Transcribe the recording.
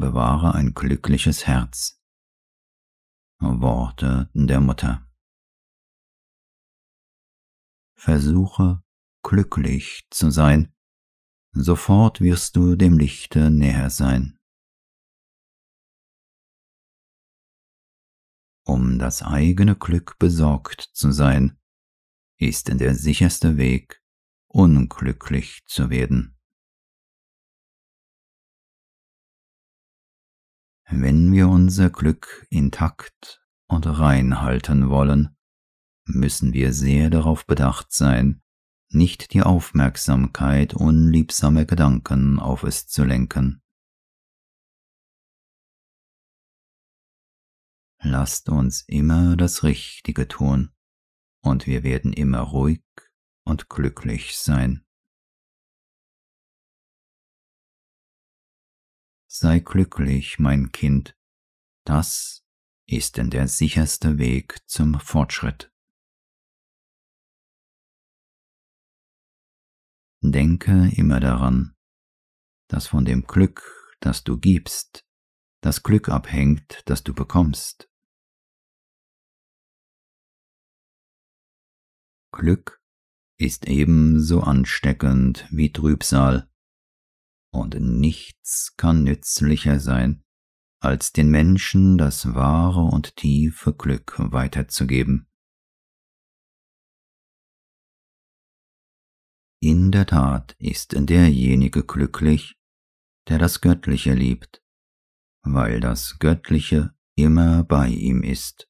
bewahre ein glückliches Herz. Worte der Mutter. Versuche glücklich zu sein, sofort wirst du dem Lichte näher sein. Um das eigene Glück besorgt zu sein, ist der sicherste Weg, unglücklich zu werden. Wenn wir unser Glück intakt und rein halten wollen, müssen wir sehr darauf bedacht sein, nicht die Aufmerksamkeit unliebsamer Gedanken auf es zu lenken. Lasst uns immer das Richtige tun, und wir werden immer ruhig und glücklich sein. Sei glücklich, mein Kind, das ist denn der sicherste Weg zum Fortschritt. Denke immer daran, dass von dem Glück, das du gibst, das Glück abhängt, das du bekommst. Glück ist ebenso ansteckend wie Trübsal, und nichts kann nützlicher sein, als den Menschen das wahre und tiefe Glück weiterzugeben. In der Tat ist derjenige glücklich, der das Göttliche liebt, weil das Göttliche immer bei ihm ist.